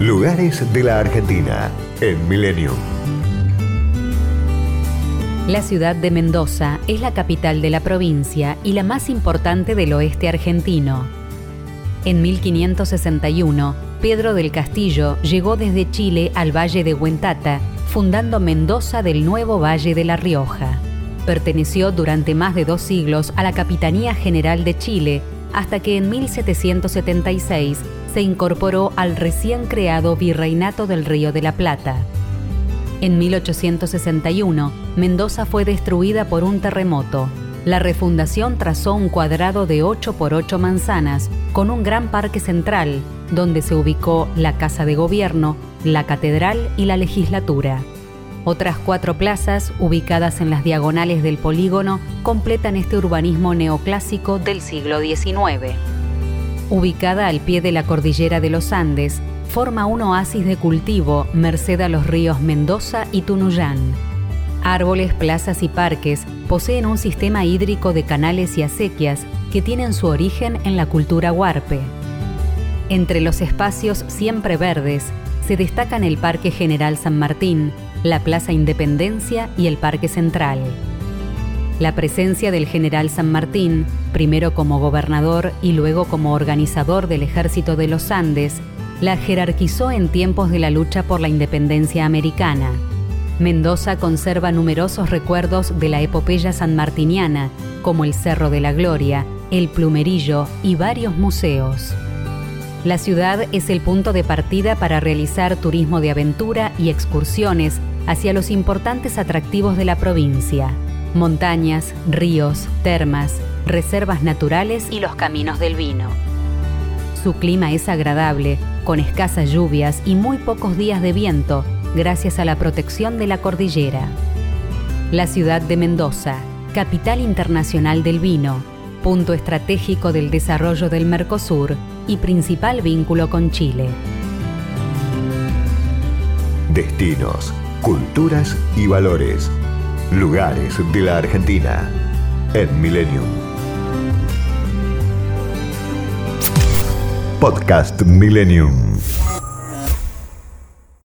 Lugares de la Argentina en Milenio. La ciudad de Mendoza es la capital de la provincia y la más importante del oeste argentino. En 1561, Pedro del Castillo llegó desde Chile al valle de Huentata, fundando Mendoza del nuevo Valle de La Rioja. Perteneció durante más de dos siglos a la Capitanía General de Chile, hasta que en 1776 se incorporó al recién creado Virreinato del Río de la Plata. En 1861, Mendoza fue destruida por un terremoto. La refundación trazó un cuadrado de 8 por 8 manzanas, con un gran parque central, donde se ubicó la Casa de Gobierno, la Catedral y la Legislatura. Otras cuatro plazas, ubicadas en las diagonales del polígono, completan este urbanismo neoclásico del siglo XIX ubicada al pie de la cordillera de los Andes, forma un oasis de cultivo merced a los ríos Mendoza y Tunuyán. Árboles, plazas y parques poseen un sistema hídrico de canales y acequias que tienen su origen en la cultura huarpe. Entre los espacios siempre verdes se destacan el Parque General San Martín, la Plaza Independencia y el Parque Central. La presencia del general San Martín, primero como gobernador y luego como organizador del ejército de los Andes, la jerarquizó en tiempos de la lucha por la independencia americana. Mendoza conserva numerosos recuerdos de la epopeya sanmartiniana, como el Cerro de la Gloria, el Plumerillo y varios museos. La ciudad es el punto de partida para realizar turismo de aventura y excursiones hacia los importantes atractivos de la provincia montañas, ríos, termas, reservas naturales y los caminos del vino. Su clima es agradable, con escasas lluvias y muy pocos días de viento, gracias a la protección de la cordillera. La ciudad de Mendoza, capital internacional del vino, punto estratégico del desarrollo del Mercosur y principal vínculo con Chile. Destinos, culturas y valores Lugares de la Argentina en Millennium. Podcast Millennium.